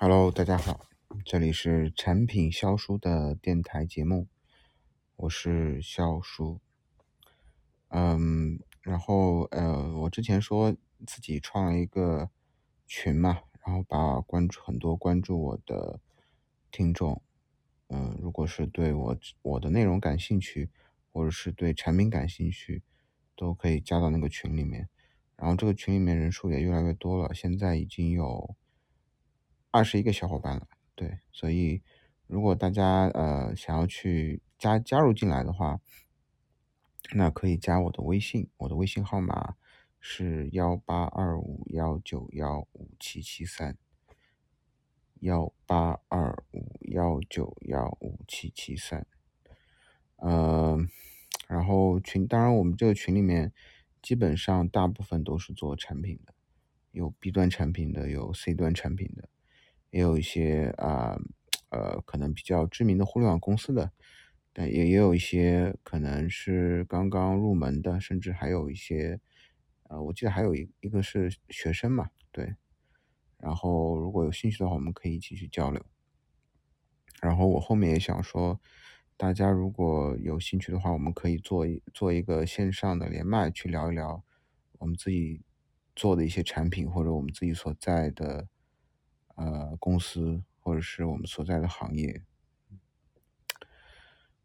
Hello，大家好，这里是产品销书的电台节目，我是肖叔。嗯，然后呃，我之前说自己创了一个群嘛，然后把关注很多关注我的听众，嗯，如果是对我我的内容感兴趣，或者是对产品感兴趣，都可以加到那个群里面。然后这个群里面人数也越来越多了，现在已经有二十一个小伙伴了。对，所以如果大家呃想要去加加入进来的话，那可以加我的微信，我的微信号码是幺八二五幺九幺五七七三，幺八二五幺九幺五七七三。呃，然后群，当然我们这个群里面基本上大部分都是做产品的，有 B 端产品的，有 C 端产品的，也有一些啊呃可能比较知名的互联网公司的。但也也有一些可能是刚刚入门的，甚至还有一些，呃，我记得还有一一个是学生嘛，对。然后如果有兴趣的话，我们可以一起去交流。然后我后面也想说，大家如果有兴趣的话，我们可以做一做一个线上的连麦，去聊一聊我们自己做的一些产品，或者我们自己所在的呃公司，或者是我们所在的行业。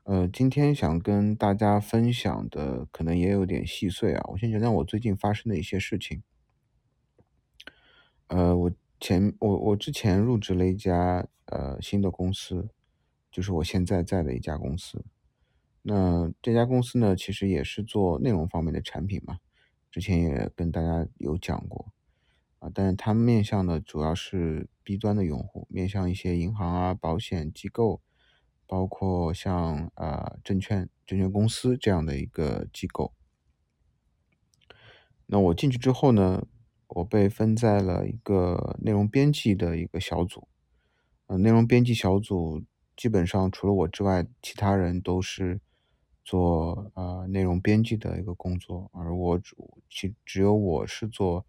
呃，今天想跟大家分享的可能也有点细碎啊。我先讲讲我最近发生的一些事情。呃，我前我我之前入职了一家呃新的公司，就是我现在在的一家公司。那这家公司呢，其实也是做内容方面的产品嘛，之前也跟大家有讲过啊。但是它面向的主要是 B 端的用户，面向一些银行啊、保险机构。包括像啊证券证券公司这样的一个机构，那我进去之后呢，我被分在了一个内容编辑的一个小组，呃，内容编辑小组基本上除了我之外，其他人都是做啊内容编辑的一个工作，而我主其只有我是做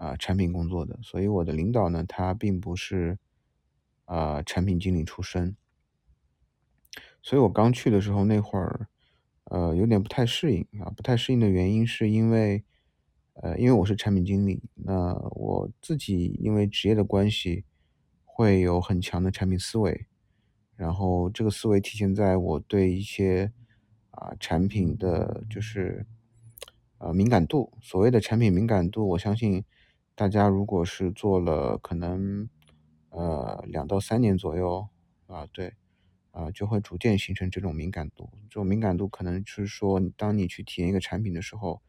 啊产品工作的，所以我的领导呢，他并不是啊产品经理出身。所以我刚去的时候那会儿，呃，有点不太适应啊。不太适应的原因是因为，呃，因为我是产品经理，那我自己因为职业的关系，会有很强的产品思维，然后这个思维体现在我对一些啊产品的就是呃敏感度。所谓的产品敏感度，我相信大家如果是做了可能呃两到三年左右啊，对。啊，就会逐渐形成这种敏感度。这种敏感度可能是说，当你去体验一个产品的时候，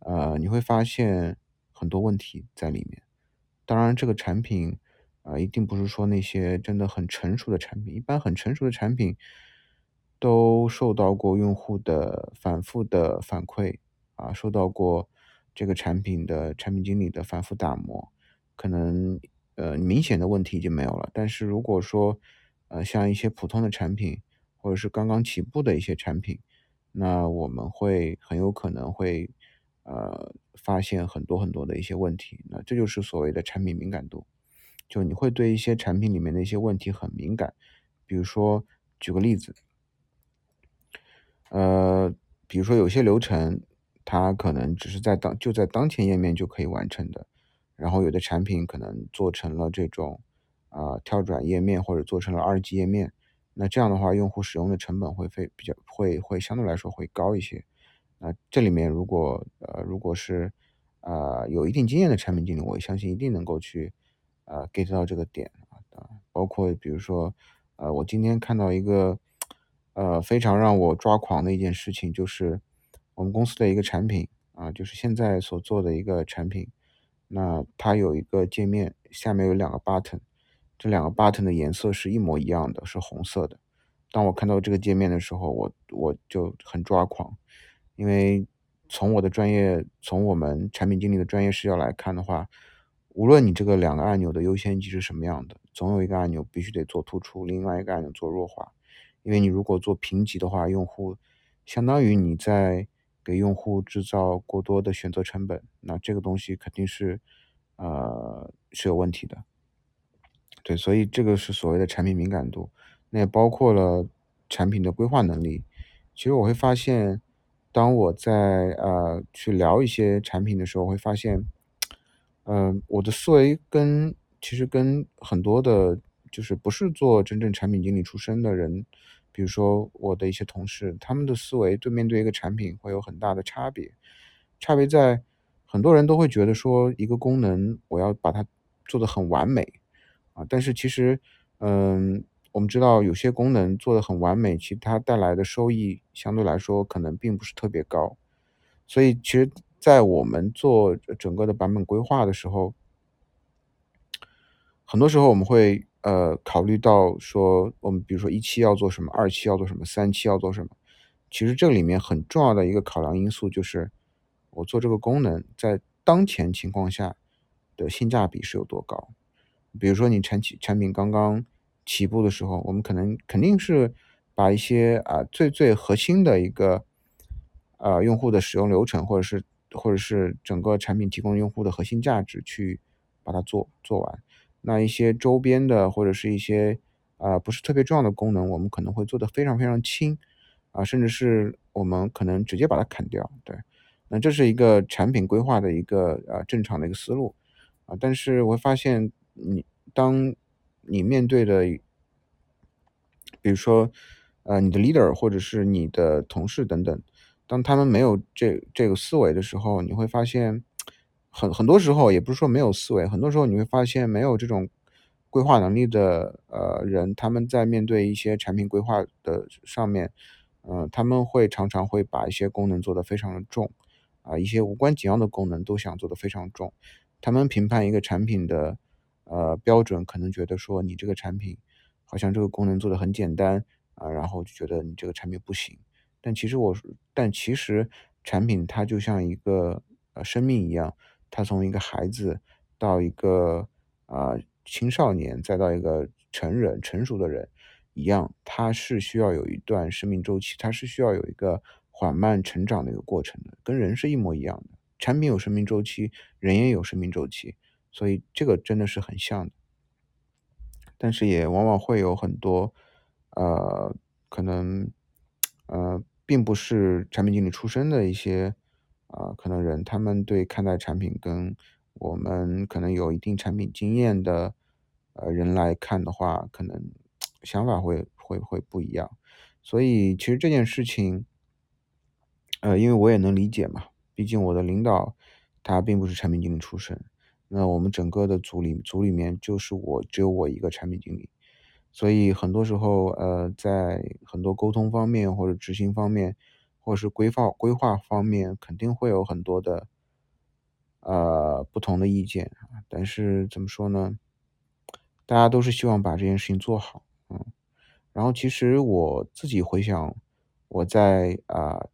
呃，你会发现很多问题在里面。当然，这个产品啊，一定不是说那些真的很成熟的产品。一般很成熟的产品都受到过用户的反复的反馈啊，受到过这个产品的产品经理的反复打磨，可能呃明显的问题已经没有了。但是如果说，呃，像一些普通的产品，或者是刚刚起步的一些产品，那我们会很有可能会呃发现很多很多的一些问题。那这就是所谓的产品敏感度，就你会对一些产品里面的一些问题很敏感。比如说，举个例子，呃，比如说有些流程，它可能只是在当就在当前页面就可以完成的，然后有的产品可能做成了这种。啊，跳转页面或者做成了二级页面，那这样的话，用户使用的成本会非比较会会相对来说会高一些。那这里面如果呃如果是啊有一定经验的产品经理，我相信一定能够去呃 get 到这个点啊。包括比如说呃我今天看到一个呃非常让我抓狂的一件事情，就是我们公司的一个产品啊，就是现在所做的一个产品，那它有一个界面，下面有两个 button。这两个 button 的颜色是一模一样的，是红色的。当我看到这个界面的时候，我我就很抓狂，因为从我的专业，从我们产品经理的专业视角来看的话，无论你这个两个按钮的优先级是什么样的，总有一个按钮必须得做突出，另外一个按钮做弱化。因为你如果做平级的话，用户相当于你在给用户制造过多的选择成本，那这个东西肯定是呃是有问题的。对，所以这个是所谓的产品敏感度，那也包括了产品的规划能力。其实我会发现，当我在呃去聊一些产品的时候，会发现，嗯、我的思维跟其实跟很多的，就是不是做真正产品经理出身的人，比如说我的一些同事，他们的思维对面对一个产品会有很大的差别。差别在很多人都会觉得说，一个功能我要把它做得很完美。啊，但是其实，嗯，我们知道有些功能做得很完美，其实它带来的收益相对来说可能并不是特别高。所以其实在我们做整个的版本规划的时候，很多时候我们会呃考虑到说，我们比如说一期要做什么，二期要做什么，三期要做什么。其实这里面很重要的一个考量因素就是，我做这个功能在当前情况下的性价比是有多高。比如说你产起产品刚刚起步的时候，我们可能肯定是把一些啊最最核心的一个呃用户的使用流程，或者是或者是整个产品提供用户的核心价值去把它做做完。那一些周边的或者是一些啊不是特别重要的功能，我们可能会做得非常非常轻啊，甚至是我们可能直接把它砍掉。对，那这是一个产品规划的一个呃正常的一个思路啊，但是我会发现。你当你面对的，比如说，呃，你的 leader 或者是你的同事等等，当他们没有这这个思维的时候，你会发现，很很多时候也不是说没有思维，很多时候你会发现没有这种规划能力的呃人，他们在面对一些产品规划的上面，呃，他们会常常会把一些功能做得非常的重，啊，一些无关紧要的功能都想做得非常重，他们评判一个产品的。呃，标准可能觉得说你这个产品好像这个功能做的很简单啊，然后就觉得你这个产品不行。但其实我，但其实产品它就像一个呃生命一样，他从一个孩子到一个啊青少年，再到一个成人成熟的人一样，他是需要有一段生命周期，他是需要有一个缓慢成长的一个过程的，跟人是一模一样的。产品有生命周期，人也有生命周期。所以这个真的是很像的，但是也往往会有很多，呃，可能，呃，并不是产品经理出身的一些，啊，可能人，他们对看待产品跟我们可能有一定产品经验的，呃，人来看的话，可能 想法会会会不一样。所以其实这件事情，呃，因为我也能理解嘛，毕竟我的领导他并不是产品经理出身。那我们整个的组里组里面就是我只有我一个产品经理，所以很多时候，呃，在很多沟通方面或者执行方面，或者是规划规划方面，肯定会有很多的，呃，不同的意见但是怎么说呢？大家都是希望把这件事情做好，嗯。然后其实我自己回想，我在啊，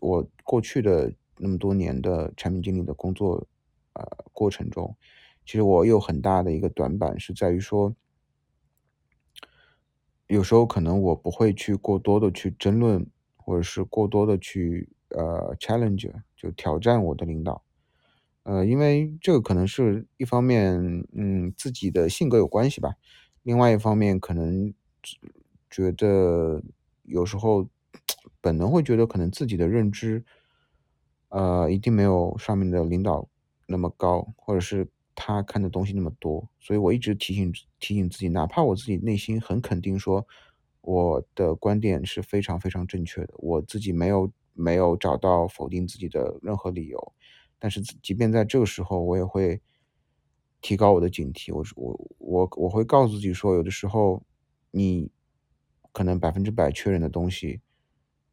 我过去的那么多年的产品经理的工作。呃，过程中，其实我有很大的一个短板是在于说，有时候可能我不会去过多的去争论，或者是过多的去呃 challenge，就挑战我的领导，呃，因为这个可能是一方面，嗯，自己的性格有关系吧，另外一方面可能觉得有时候本能会觉得可能自己的认知，呃，一定没有上面的领导。那么高，或者是他看的东西那么多，所以我一直提醒提醒自己，哪怕我自己内心很肯定说我的观点是非常非常正确的，我自己没有没有找到否定自己的任何理由，但是即便在这个时候，我也会提高我的警惕。我我我我会告诉自己说，有的时候你可能百分之百确认的东西，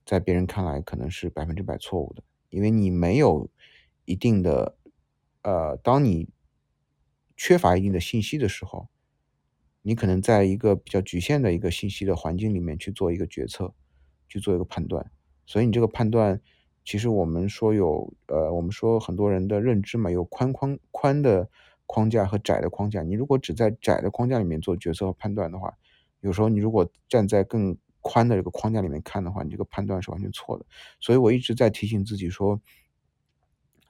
在别人看来可能是百分之百错误的，因为你没有一定的。呃，当你缺乏一定的信息的时候，你可能在一个比较局限的一个信息的环境里面去做一个决策，去做一个判断。所以你这个判断，其实我们说有，呃，我们说很多人的认知嘛，有宽宽宽的框架和窄的框架。你如果只在窄的框架里面做决策和判断的话，有时候你如果站在更宽的这个框架里面看的话，你这个判断是完全错的。所以我一直在提醒自己说。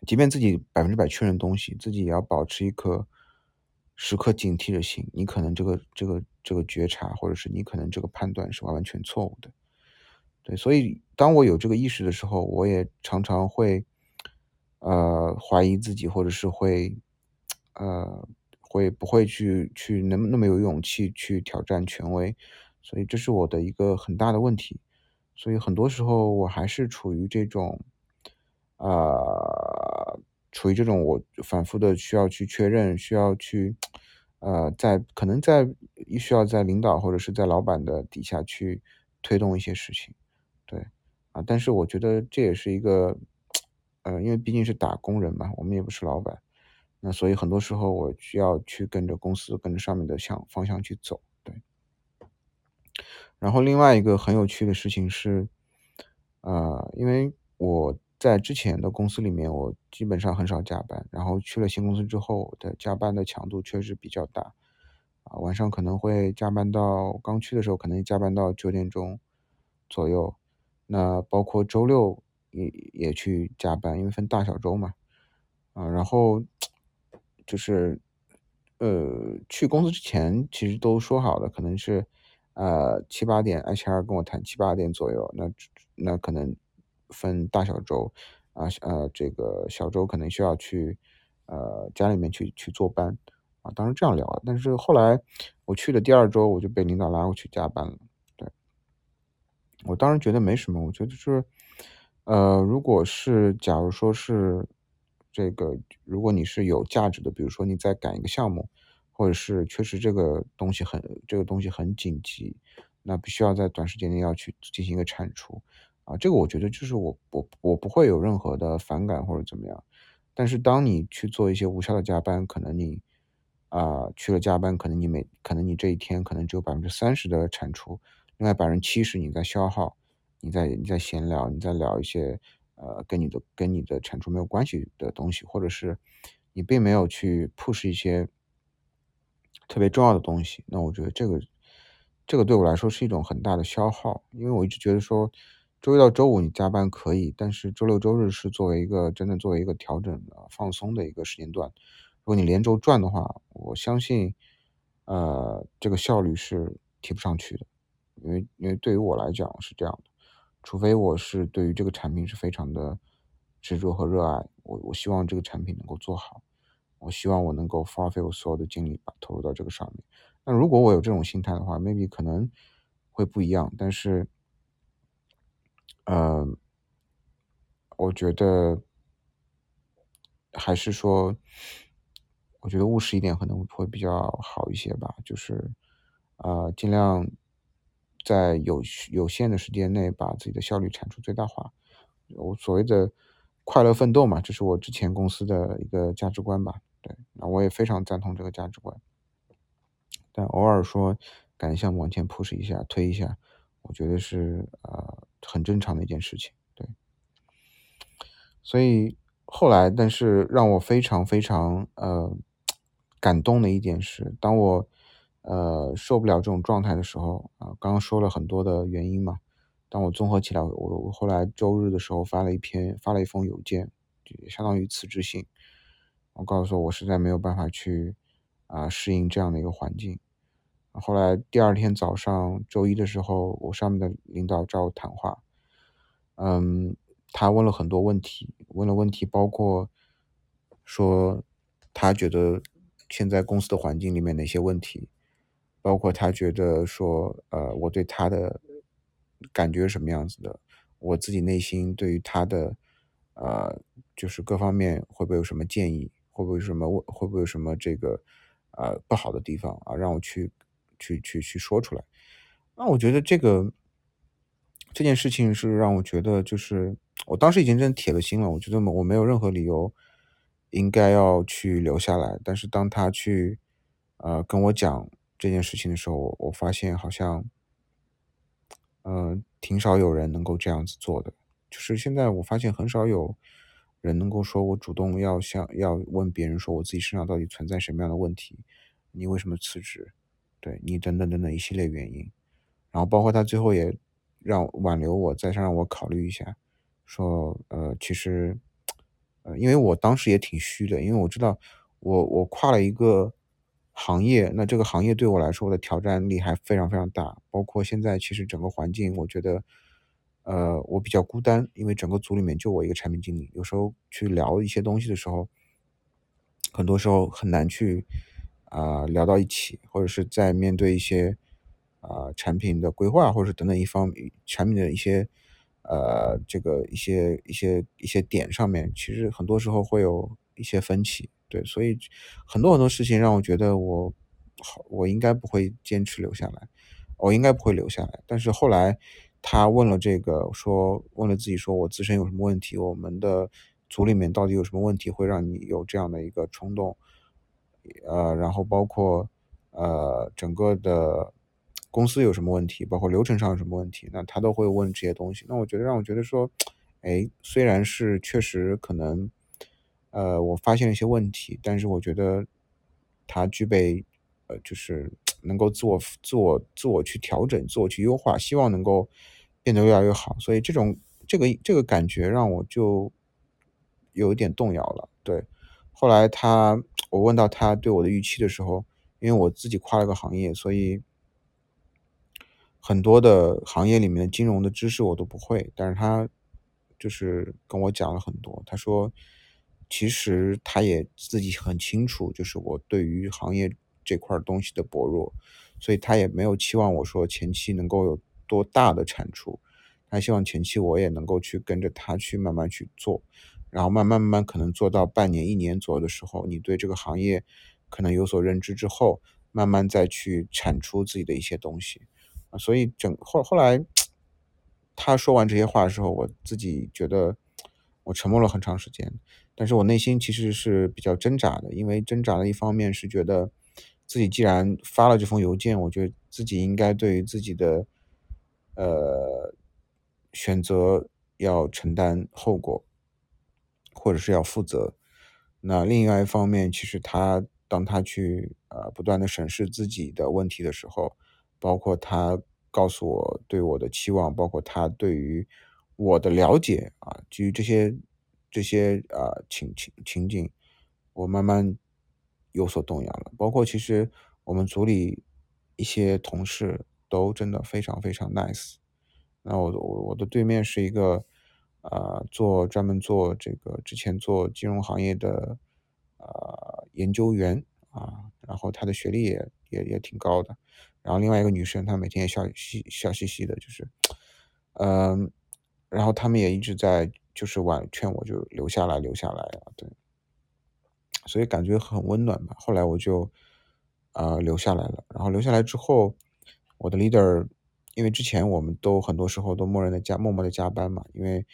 即便自己百分之百确认东西，自己也要保持一颗时刻警惕着心，你可能这个这个这个觉察，或者是你可能这个判断是完完全错误的。对，所以当我有这个意识的时候，我也常常会，呃，怀疑自己，或者是会，呃，会不会去去那么那么有勇气去挑战权威，所以这是我的一个很大的问题。所以很多时候我还是处于这种，呃，处于这种我反复的需要去确认，需要去，呃，在可能在需要在领导或者是在老板的底下去推动一些事情。对，啊，但是我觉得这也是一个，呃，因为毕竟是打工人嘛，我们也不是老板，那所以很多时候我需要去跟着公司，跟着上面的向方向去走，对。然后另外一个很有趣的事情是，呃，因为我在之前的公司里面，我基本上很少加班，然后去了新公司之后，的加班的强度确实比较大，啊，晚上可能会加班到刚去的时候，可能加班到九点钟左右。那包括周六也也去加班，因为分大小周嘛，啊，然后就是，呃，去公司之前其实都说好了，可能是，呃，七八点，HR 跟我谈七八点左右，那那可能分大小周，啊，呃，这个小周可能需要去，呃，家里面去去坐班，啊，当时这样聊，但是后来我去的第二周，我就被领导拉过去加班了。对我当时觉得没什么，我觉得是，呃，如果是假如说是这个，如果你是有价值的，比如说你在赶一个项目，或者是确实这个东西很这个东西很紧急，那必须要在短时间内要去进行一个铲除，啊，这个我觉得就是我我我不会有任何的反感或者怎么样，但是当你去做一些无效的加班，可能你啊去了加班，可能你每可能你这一天可能只有百分之三十的产出。另外百分之七十你在消耗，你在你在闲聊，你在聊一些呃跟你的跟你的产出没有关系的东西，或者是你并没有去 push 一些特别重要的东西。那我觉得这个这个对我来说是一种很大的消耗，因为我一直觉得说周一到周五你加班可以，但是周六周日是作为一个真的作为一个调整的放松的一个时间段。如果你连轴转的话，我相信呃这个效率是提不上去的。因为因为对于我来讲是这样的，除非我是对于这个产品是非常的执着和热爱，我我希望这个产品能够做好，我希望我能够花费我所有的精力把投入到这个上面。那如果我有这种心态的话，maybe 可能会不一样。但是，呃，我觉得还是说，我觉得务实一点可能会比较好一些吧，就是啊，尽量。在有有限的时间内把自己的效率产出最大化，我所谓的快乐奋斗嘛，这是我之前公司的一个价值观吧。对，那我也非常赞同这个价值观。但偶尔说赶项目往前 push 一下、推一下，我觉得是呃很正常的一件事情。对，所以后来，但是让我非常非常呃感动的一点是，当我。呃，受不了这种状态的时候啊，刚刚说了很多的原因嘛。当我综合起来，我我后来周日的时候发了一篇，发了一封邮件，就相当于辞职信。我告诉说我实在没有办法去啊适应这样的一个环境。后来第二天早上周一的时候，我上面的领导找我谈话，嗯，他问了很多问题，问了问题包括说他觉得现在公司的环境里面哪些问题。包括他觉得说，呃，我对他的感觉是什么样子的？我自己内心对于他的，呃，就是各方面会不会有什么建议？会不会有什么？会不会有什么这个，呃，不好的地方啊？让我去，去，去，去说出来。那我觉得这个这件事情是让我觉得，就是我当时已经真的铁了心了。我觉得我没有任何理由应该要去留下来。但是当他去，呃，跟我讲。这件事情的时候，我我发现好像，嗯，挺少有人能够这样子做的。就是现在我发现很少有人能够说我主动要向要问别人说我自己身上到底存在什么样的问题，你为什么辞职？对你等等等等一系列原因。然后包括他最后也让挽留我，再让我考虑一下，说呃其实呃因为我当时也挺虚的，因为我知道我我跨了一个。行业，那这个行业对我来说的挑战力还非常非常大。包括现在其实整个环境，我觉得，呃，我比较孤单，因为整个组里面就我一个产品经理，有时候去聊一些东西的时候，很多时候很难去啊、聊到一起，或者是在面对一些啊、产品的规划，或者是等等一方产品的一些呃这个一些一些一些点上面，其实很多时候会有一些分歧。对，所以很多很多事情让我觉得我好，我应该不会坚持留下来，我应该不会留下来。但是后来他问了这个，说问了自己说我自身有什么问题，我们的组里面到底有什么问题会让你有这样的一个冲动？呃，然后包括呃整个的公司有什么问题，包括流程上有什么问题，那他都会问这些东西。那我觉得让我觉得说，哎，虽然是确实可能，呃，我发现了一些问题，但是我觉得他具备，呃，就是能够自我自我自我去调整，自我去优化，希望能够变得越来越好。所以这种这个这个感觉让我就有一点动摇了。对，后来他我问到他对我的预期的时候，因为我自己跨了个行业，所以很多的行业里面的金融的知识我都不会，但是他就是跟我讲了很多。他说，其实他也自己很清楚，就是我对于行业这块东西的薄弱，所以他也没有期望我说前期能够有多大的产出，他希望前期我也能够去跟着他去慢慢去做，然后慢慢慢慢可能做到半年、一年左右的时候，你对这个行业可能有所认知之后，慢慢再去产出自己的一些东西。啊，所以整后后来他说完这些话的时候，我自己觉得我沉默了很长时间，但是我内心其实是比较挣扎的，因为挣扎的一方面是觉得自己既然发了这封邮件，我觉得自己应该对于自己的呃选择要承担后果，或者是要负责。那另外一方面，其实他当他去呃不断的审视自己的问题的时候，包括他告诉我对我的期望，包括他对于我的了解啊，基于这些这些啊情情情景，我慢慢有所动摇了。包括其实我们组里一些同事都真的非常非常 nice。那我我我的对面是一个啊、做专门做这个之前做金融行业的啊研究员啊，然后他的学历也也也挺高的。然后另外一个女生，她每天也笑嘻笑嘻嘻的，就是，嗯，然后他们也一直在就是婉劝我就留下来留下来啊，对，所以感觉很温暖吧。后来我就呃留下来了，然后留下来之后，我的 leader，因为之前我们都很多时候都默认的加默默的加班嘛，因为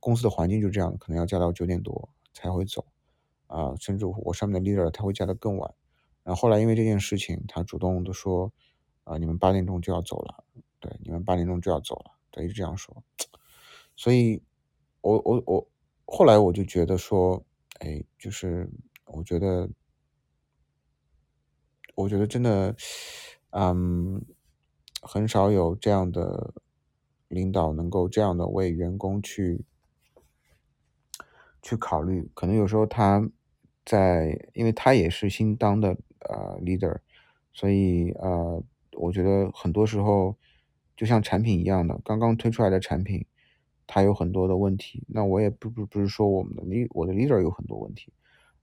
公司的环境就这样，可能要加到九点多才会走啊，甚至我上面的 leader 他会加的更晚。然后后来因为这件事情，他主动的说。啊，你们八点钟就要走了，对，你们八点钟就要走了，对一直这样说，所以，我我我后来我就觉得说，哎，就是我觉得，我觉得真的，嗯，很少有这样的领导能够这样的为员工去去考虑，可能有时候他在，因为他也是新当的呃 leader，所以呃。我觉得很多时候就像产品一样的，刚刚推出来的产品，它有很多的问题。那我也不不不是说我们的 l 我的 leader 有很多问题，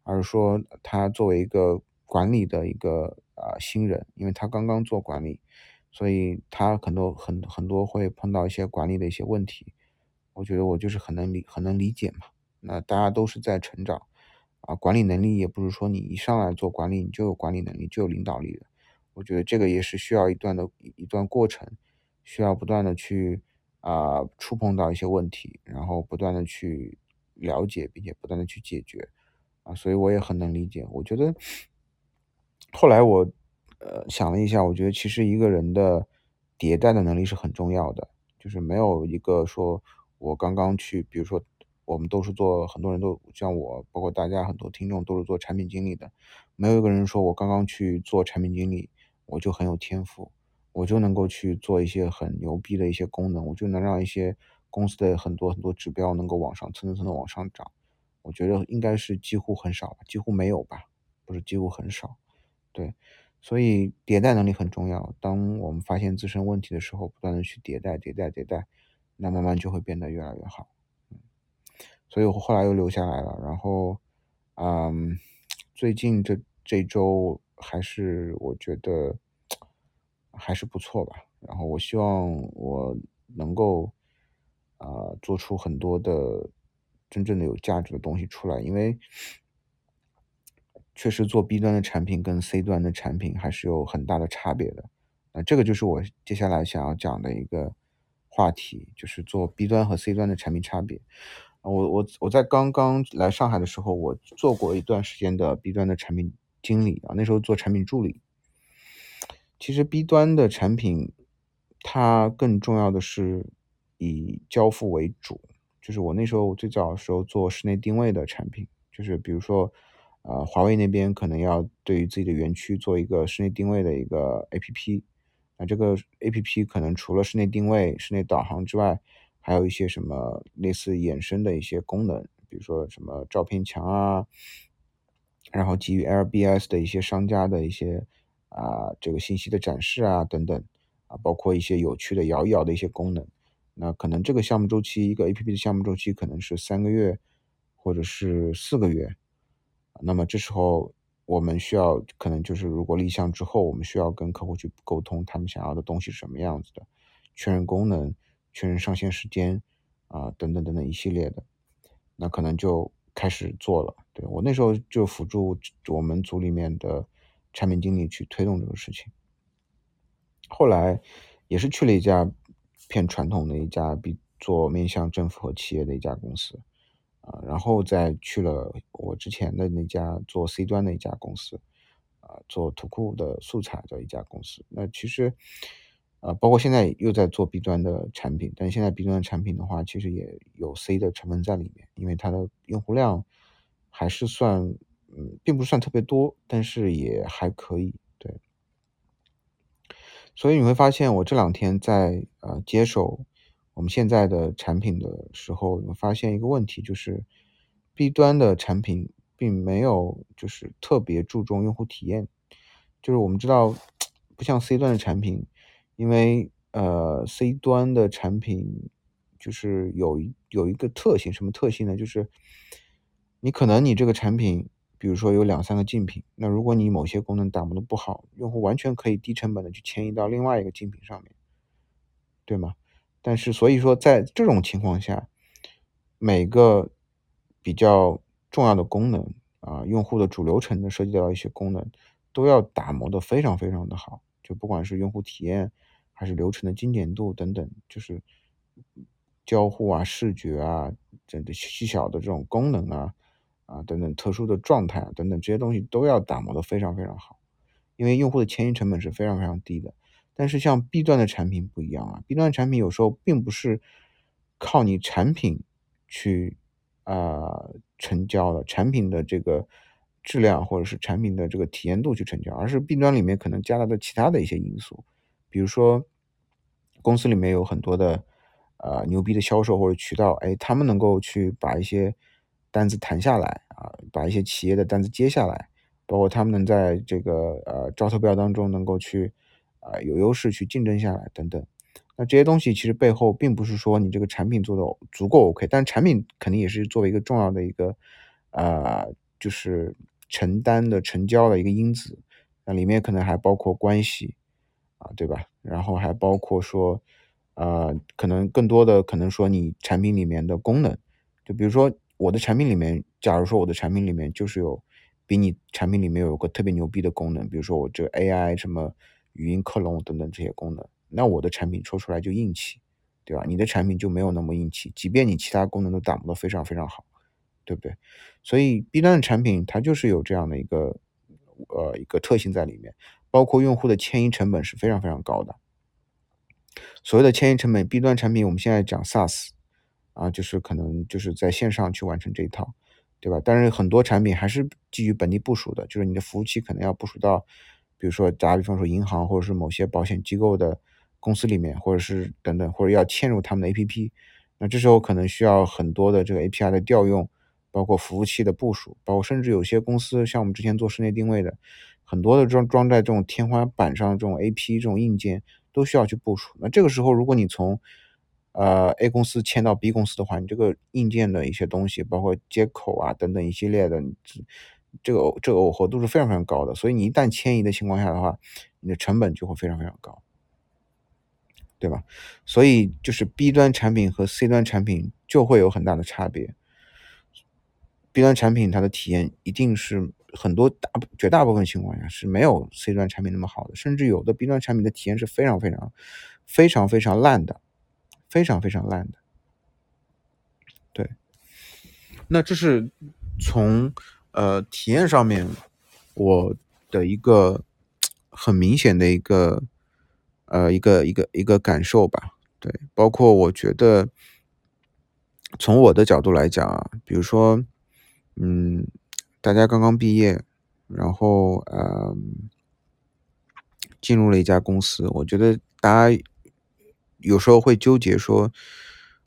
而是说他作为一个管理的一个啊新人，因为他刚刚做管理，所以他很多很很多会碰到一些管理的一些问题。我觉得我就是很能理很能理解嘛。那大家都是在成长啊，管理能力也不是说你一上来做管理你就有管理能力就有领导力的。我觉得这个也是需要一段的一段过程，需要不断的去啊触碰到一些问题，然后不断的去了解，并且不断的去解决啊，所以我也很能理解。我觉得后来我呃想了一下，我觉得其实一个人的迭代的能力是很重要的，就是没有一个说我刚刚去，比如说我们都是做很多人都像我，包括大家很多听众都是做产品经理的，没有一个人说我刚刚去做产品经理。我就很有天赋，我就能够去做一些很牛逼的一些功能，我就能让一些公司的很多很多指标能够往上蹭蹭蹭的往上涨。我觉得应该是几乎很少，几乎没有吧，不是几乎很少。对，所以迭代能力很重要。当我们发现自身问题的时候，不断的去迭代、迭代、迭代，那慢慢就会变得越来越好。所以我后来又留下来了。然后，嗯，最近这这周还是我觉得还是不错吧。然后我希望我能够啊做出很多的真正的有价值的东西出来，因为。确实做 B 端的产品跟 C 端的产品还是有很大的差别的，那这个就是我接下来想要讲的一个话题，就是做 B 端和 C 端的产品差别。我我我在刚刚来上海的时候，我做过一段时间的 B 端的产品经理啊，那时候做产品助理。其实 B 端的产品，它更重要的是以交付为主，就是我那时候最早的时候做室内定位的产品，就是比如说。呃，华为那边可能要对于自己的园区做一个室内定位的一个 APP，那这个 APP 可能除了室内定位、室内导航之外，还有一些什么类似衍生的一些功能，比如说什么照片墙啊，然后基于 LBS 的一些商家的一些啊这个信息的展示啊等等啊，包括一些有趣的摇一摇的一些功能，那可能这个项目周期，一个 APP 的项目周期可能是三个月或者是四个月。那么这时候我们需要可能就是如果立项之后，我们需要跟客户去沟通他们想要的东西是什么样子的，确认功能、确认上线时间啊等等等等一系列的，那可能就开始做了。对我那时候就辅助我们组里面的产品经理去推动这个事情。后来也是去了一家偏传统的一家比做面向政府和企业的一家公司。啊，然后再去了我之前的那家做 C 端的一家公司，啊，做图库的素材的一家公司。那其实，啊，包括现在又在做 B 端的产品，但现在 B 端的产品的话，其实也有 C 的成分在里面，因为它的用户量还是算，嗯，并不算特别多，但是也还可以，对。所以你会发现，我这两天在呃接手。我们现在的产品的时候，你发现一个问题，就是 B 端的产品并没有就是特别注重用户体验。就是我们知道，不像 C 端的产品，因为呃 C 端的产品就是有一有一个特性，什么特性呢？就是你可能你这个产品，比如说有两三个竞品，那如果你某些功能打磨的不好，用户完全可以低成本的去迁移到另外一个竞品上面，对吗？但是，所以说，在这种情况下，每个比较重要的功能啊，用户的主流程的涉及到一些功能，都要打磨的非常非常的好。就不管是用户体验，还是流程的精简度等等，就是交互啊、视觉啊、这的细小的这种功能啊啊等等特殊的状态啊等等这些东西都要打磨的非常非常好，因为用户的迁移成本是非常非常低的。但是像 B 端的产品不一样啊，B 端产品有时候并不是靠你产品去啊成交的，产品的这个质量或者是产品的这个体验度去成交，而是 B 端里面可能加了的其他的一些因素，比如说公司里面有很多的呃牛逼的销售或者渠道，哎，他们能够去把一些单子谈下来啊，把一些企业的单子接下来，包括他们能在这个呃招投标当中能够去。啊，有优势去竞争下来等等，那这些东西其实背后并不是说你这个产品做的足够 OK，但产品肯定也是作为一个重要的一个，呃，就是承担的成交的一个因子，那里面可能还包括关系对吧？然后还包括说，呃，可能更多的可能说你产品里面的功能，就比如说我的产品里面，假如说我的产品里面就是有比你产品里面有个特别牛逼的功能，比如说我这 AI 什么。语音克隆等等这些功能，那我的产品说出来就硬气，对吧？你的产品就没有那么硬气，即便你其他功能都打磨的非常非常好，对不对？所以 B 端的产品它就是有这样的一个呃一个特性在里面，包括用户的迁移成本是非常非常高的。所谓的迁移成本，B 端产品我们现在讲 SaaS 啊，就是可能就是在线上去完成这一套，对吧？但是很多产品还是基于本地部署的，就是你的服务器可能要部署到。比如说，打比方说，银行或者是某些保险机构的公司里面，或者是等等，或者要嵌入他们的 APP，那这时候可能需要很多的这个 API 的调用，包括服务器的部署，包括甚至有些公司像我们之前做室内定位的，很多的装装在这种天花板上这种 AP 这种硬件都需要去部署。那这个时候，如果你从呃 A 公司迁到 B 公司的话，你这个硬件的一些东西，包括接口啊等等一系列的，这个这个耦合度是非常非常高的。所以你一旦迁移的情况下的话，你的成本就会非常非常高，对吧？所以就是 B 端产品和 C 端产品就会有很大的差别。B 端产品它的体验一定是很多大绝大部分情况下是没有 C 端产品那么好的，甚至有的 B 端产品的体验是非常非常非常非常烂的，非常非常烂的。对，那这是从呃体验上面我的一个很明显的一个呃一个一个一个感受吧。对，包括我觉得从我的角度来讲啊，比如说。嗯，大家刚刚毕业，然后呃，进入了一家公司。我觉得大家有时候会纠结，说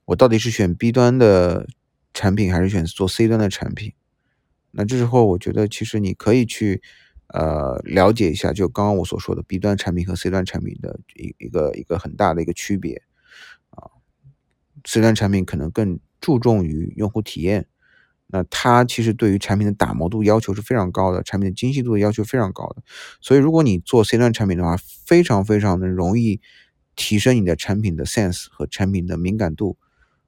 我到底是选 B 端的产品，还是选做 C 端的产品？那这时候，我觉得其实你可以去呃了解一下，就刚刚我所说的 B 端产品和 C 端产品的一一个一个很大的一个区别啊。C 端产品可能更注重于用户体验。那它其实对于产品的打磨度要求是非常高的，产品的精细度的要求非常高的。所以如果你做 C 端产品的话，非常非常的容易提升你的产品的 sense 和产品的敏感度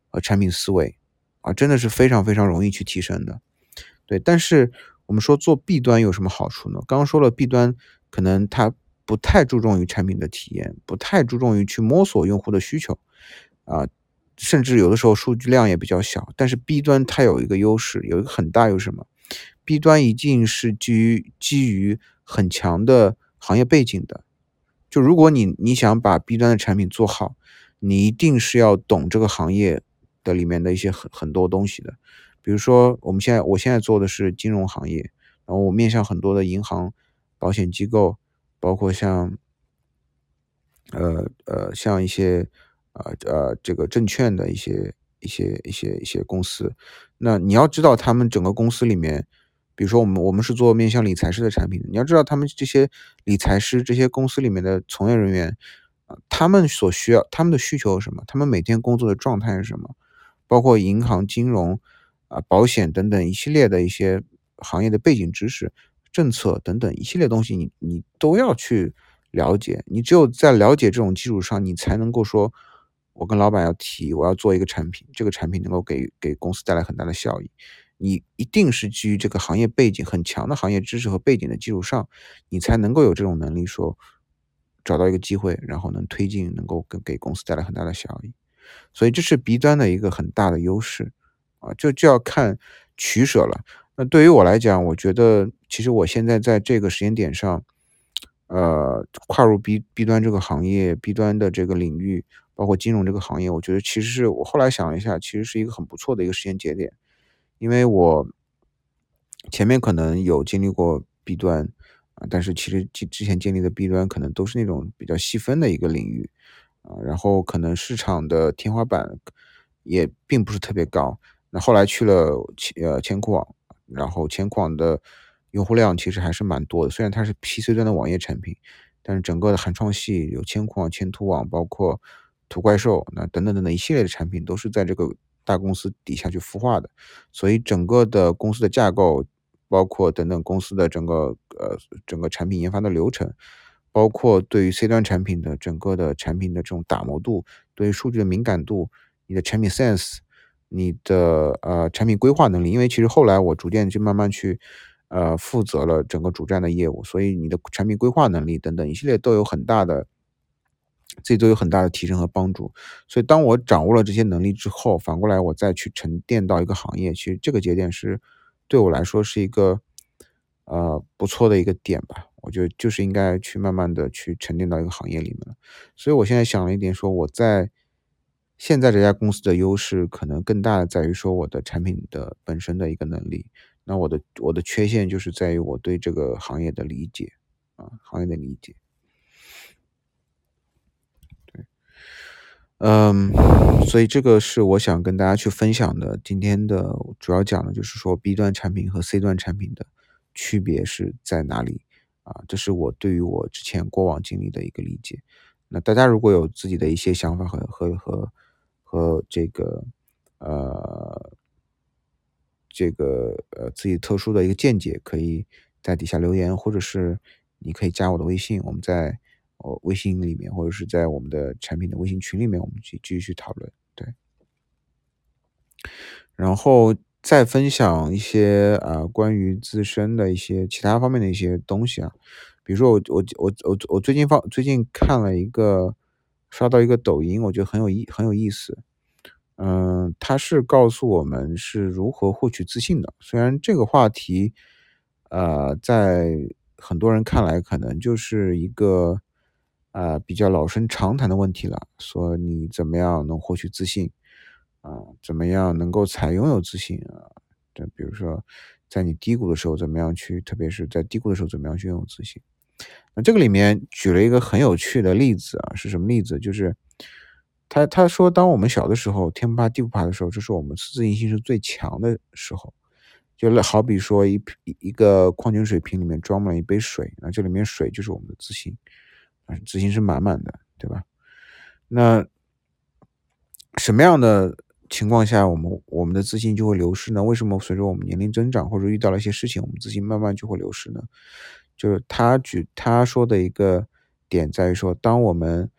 和产品思维啊，真的是非常非常容易去提升的。对，但是我们说做 B 端有什么好处呢？刚刚说了 B 端可能它不太注重于产品的体验，不太注重于去摸索用户的需求啊。甚至有的时候数据量也比较小，但是 B 端它有一个优势，有一个很大优势什么？B 端一定是基于基于很强的行业背景的。就如果你你想把 B 端的产品做好，你一定是要懂这个行业的里面的一些很很多东西的。比如说我们现在我现在做的是金融行业，然后我面向很多的银行、保险机构，包括像呃呃像一些。啊呃，这个证券的一些一些一些一些公司，那你要知道他们整个公司里面，比如说我们我们是做面向理财师的产品，你要知道他们这些理财师这些公司里面的从业人员啊，他们所需要他们的需求是什么？他们每天工作的状态是什么？包括银行、金融啊、保险等等一系列的一些行业的背景知识、政策等等一系列东西，你你都要去了解。你只有在了解这种基础上，你才能够说。我跟老板要提，我要做一个产品，这个产品能够给给公司带来很大的效益。你一定是基于这个行业背景很强的行业知识和背景的基础上，你才能够有这种能力，说找到一个机会，然后能推进，能够给给公司带来很大的效益。所以这是 B 端的一个很大的优势啊，就就要看取舍了。那对于我来讲，我觉得其实我现在在这个时间点上，呃，跨入 B B 端这个行业，B 端的这个领域。包括金融这个行业，我觉得其实是我后来想了一下，其实是一个很不错的一个时间节点，因为我前面可能有经历过 B 端啊，但是其实之之前经历的 B 端可能都是那种比较细分的一个领域啊，然后可能市场的天花板也并不是特别高。那后来去了千呃千库网，然后千库网的用户量其实还是蛮多的，虽然它是 PC 端的网页产品，但是整个的韩创系有千库网、千图网，包括图怪兽，那等等等等一系列的产品都是在这个大公司底下去孵化的，所以整个的公司的架构，包括等等公司的整个呃整个产品研发的流程，包括对于 C 端产品的整个的产品的这种打磨度，对于数据的敏感度，你的产品 sense，你的呃产品规划能力，因为其实后来我逐渐就慢慢去呃负责了整个主站的业务，所以你的产品规划能力等等一系列都有很大的。自己都有很大的提升和帮助，所以当我掌握了这些能力之后，反过来我再去沉淀到一个行业，其实这个节点是对我来说是一个呃不错的一个点吧。我觉得就是应该去慢慢的去沉淀到一个行业里面了。所以我现在想了一点，说我在现在这家公司的优势可能更大的在于说我的产品的本身的一个能力，那我的我的缺陷就是在于我对这个行业的理解啊，行业的理解。嗯，所以这个是我想跟大家去分享的。今天的主要讲的就是说 B 端产品和 C 端产品的区别是在哪里啊，这是我对于我之前过往经历的一个理解。那大家如果有自己的一些想法和和和和这个呃这个呃自己特殊的一个见解，可以在底下留言，或者是你可以加我的微信，我们在呃微信里面，或者是在我们的产品的微信群里面，我们去继续讨论。对，然后再分享一些啊关于自身的一些其他方面的一些东西啊，比如说我我我我我最近放最近看了一个刷到一个抖音，我觉得很有意很有意思。嗯，它是告诉我们是如何获取自信的。虽然这个话题，呃，在很多人看来可能就是一个，呃，比较老生常谈的问题了。说你怎么样能获取自信？啊，怎么样能够才拥有自信啊？就比如说，在你低谷的时候，怎么样去，特别是在低谷的时候，怎么样去拥有自信？那这个里面举了一个很有趣的例子啊，是什么例子？就是。他他说，当我们小的时候，天不怕地不怕的时候，这是我们自信心是最强的时候。就好比说，一一一个矿泉水瓶里面装满了一杯水，那这里面水就是我们的自信，啊，自信是满满的，对吧？那什么样的情况下，我们我们的自信就会流失呢？为什么随着我们年龄增长，或者遇到了一些事情，我们自信慢慢就会流失呢？就是他举他说的一个点在于说，当我们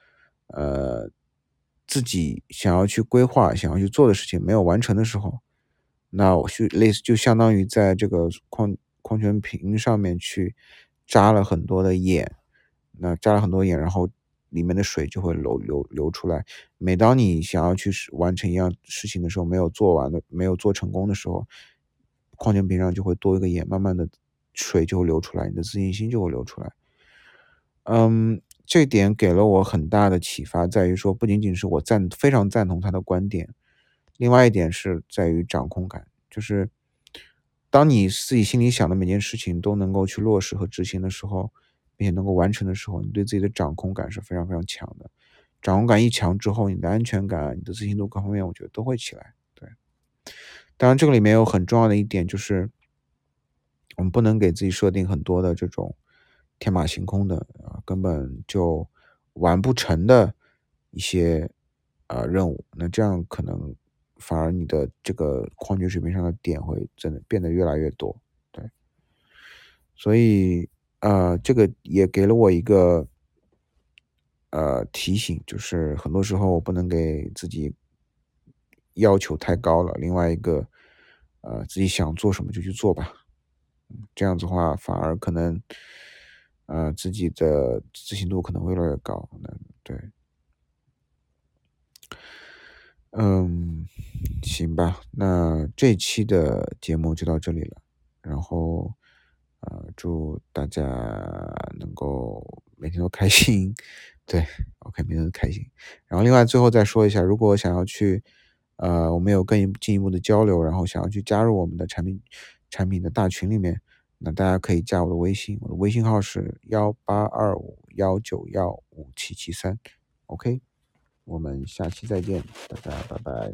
呃。自己想要去规划、想要去做的事情没有完成的时候，那我就类似就相当于在这个矿矿泉瓶上面去扎了很多的眼，那扎了很多眼，然后里面的水就会流流流出来。每当你想要去完成一样事情的时候，没有做完的、没有做成功的时候，矿泉瓶上就会多一个眼，慢慢的水就会流出来，你的自信心就会流出来。嗯。这点给了我很大的启发，在于说，不仅仅是我赞非常赞同他的观点，另外一点是在于掌控感，就是当你自己心里想的每件事情都能够去落实和执行的时候，并且能够完成的时候，你对自己的掌控感是非常非常强的。掌控感一强之后，你的安全感、你的自信度各方面，我觉得都会起来。对，当然这个里面有很重要的一点就是，我们不能给自己设定很多的这种。天马行空的啊，根本就完不成的一些啊任务，那这样可能反而你的这个矿泉水瓶上的点会真的变得越来越多，对。所以啊，这个也给了我一个呃提醒，就是很多时候我不能给自己要求太高了。另外一个，呃，自己想做什么就去做吧，这样子的话反而可能。呃，自己的自信度可能会越来越高。那对，嗯，行吧，那这期的节目就到这里了。然后，呃，祝大家能够每天都开心。对，OK，每天都开心。然后，另外最后再说一下，如果想要去，呃，我们有更进一步的交流，然后想要去加入我们的产品产品的大群里面。那大家可以加我的微信，我的微信号是幺八二五幺九幺五七七三，OK，我们下期再见，大家拜拜。